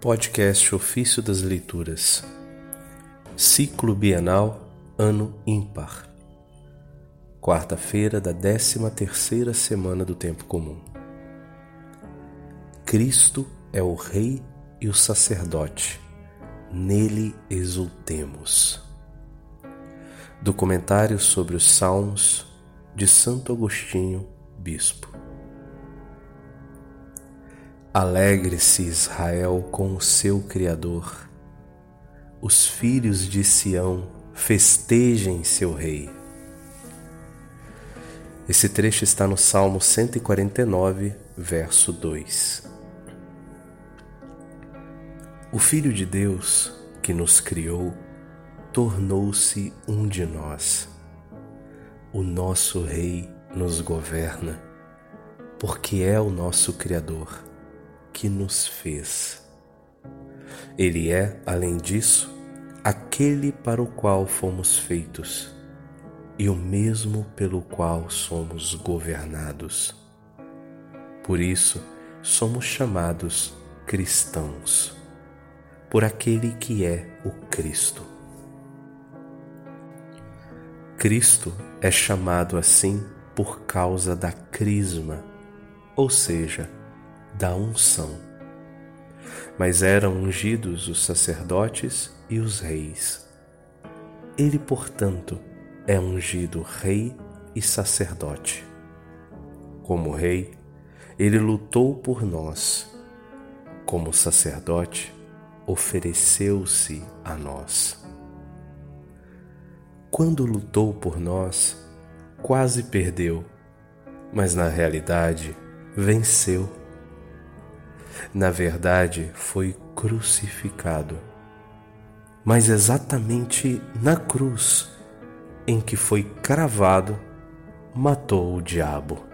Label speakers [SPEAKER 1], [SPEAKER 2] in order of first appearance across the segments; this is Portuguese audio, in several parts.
[SPEAKER 1] Podcast Ofício das Leituras, Ciclo Bienal, Ano Ímpar, quarta-feira da décima terceira semana do Tempo Comum. Cristo é o Rei e o Sacerdote, nele exultemos. Documentário sobre os Salmos de Santo Agostinho, Bispo. Alegre-se Israel com o seu Criador. Os filhos de Sião festejem seu Rei. Esse trecho está no Salmo 149, verso 2. O Filho de Deus, que nos criou, tornou-se um de nós. O nosso Rei nos governa, porque é o nosso Criador que nos fez. Ele é, além disso, aquele para o qual fomos feitos e o mesmo pelo qual somos governados. Por isso, somos chamados cristãos, por aquele que é o Cristo. Cristo é chamado assim por causa da crisma, ou seja, da unção. Mas eram ungidos os sacerdotes e os reis. Ele, portanto, é ungido rei e sacerdote. Como rei, ele lutou por nós. Como sacerdote, ofereceu-se a nós. Quando lutou por nós, quase perdeu, mas na realidade venceu na verdade foi crucificado. Mas exatamente na cruz em que foi cravado, matou o diabo.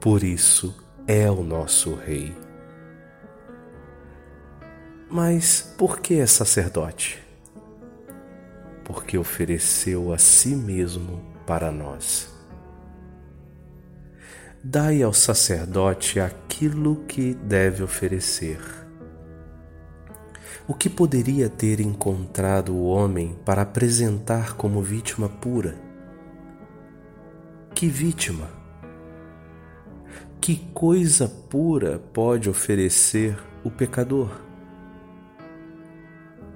[SPEAKER 1] Por isso é o nosso Rei. Mas por que é sacerdote? Porque ofereceu a si mesmo para nós dai ao sacerdote aquilo que deve oferecer. O que poderia ter encontrado o homem para apresentar como vítima pura? Que vítima? Que coisa pura pode oferecer o pecador?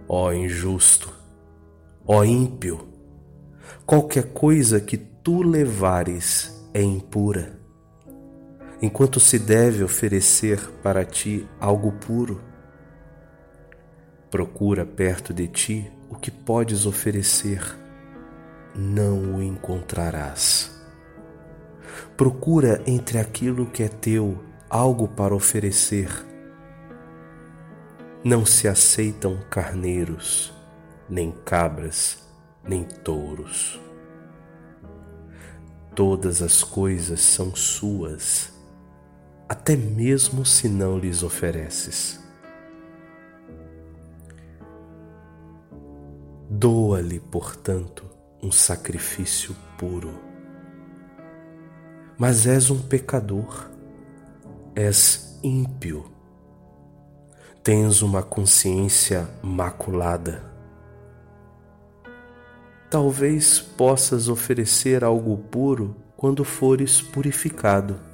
[SPEAKER 1] Ó injusto, ó ímpio, qualquer coisa que tu levares é impura enquanto se deve oferecer para ti algo puro. Procura perto de ti o que podes oferecer, não o encontrarás. Procura entre aquilo que é teu algo para oferecer. Não se aceitam carneiros, nem cabras, nem touros. Todas as coisas são suas até mesmo se não lhes ofereces. Doa-lhe, portanto, um sacrifício puro. Mas és um pecador, és ímpio, tens uma consciência maculada. Talvez possas oferecer algo puro quando fores purificado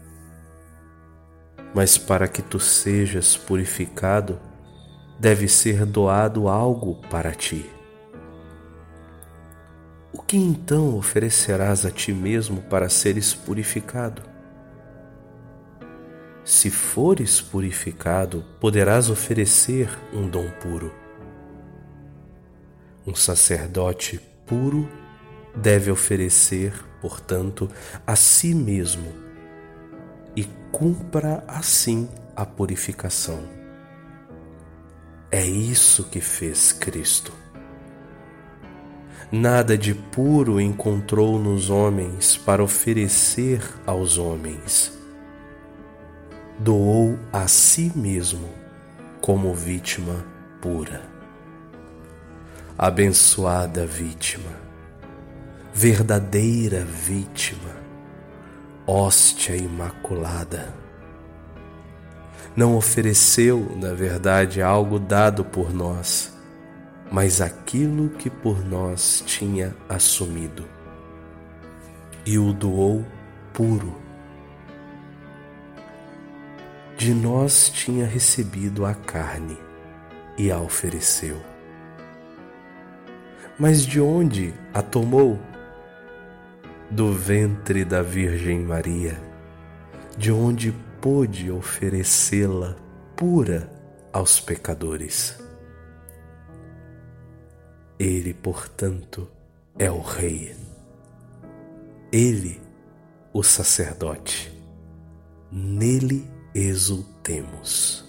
[SPEAKER 1] mas para que tu sejas purificado, deve ser doado algo para ti. O que então oferecerás a ti mesmo para seres purificado? Se fores purificado, poderás oferecer um dom puro. Um sacerdote puro deve oferecer, portanto, a si mesmo cumpra assim a purificação. É isso que fez Cristo. Nada de puro encontrou nos homens para oferecer aos homens. Doou a si mesmo como vítima pura. Abençoada vítima, verdadeira vítima hóstia imaculada. não ofereceu, na verdade, algo dado por nós, mas aquilo que por nós tinha assumido, e o doou puro. De nós tinha recebido a carne e a ofereceu. Mas de onde a tomou? Do ventre da Virgem Maria, de onde pôde oferecê-la pura aos pecadores. Ele, portanto, é o Rei. Ele, o sacerdote. Nele exultemos.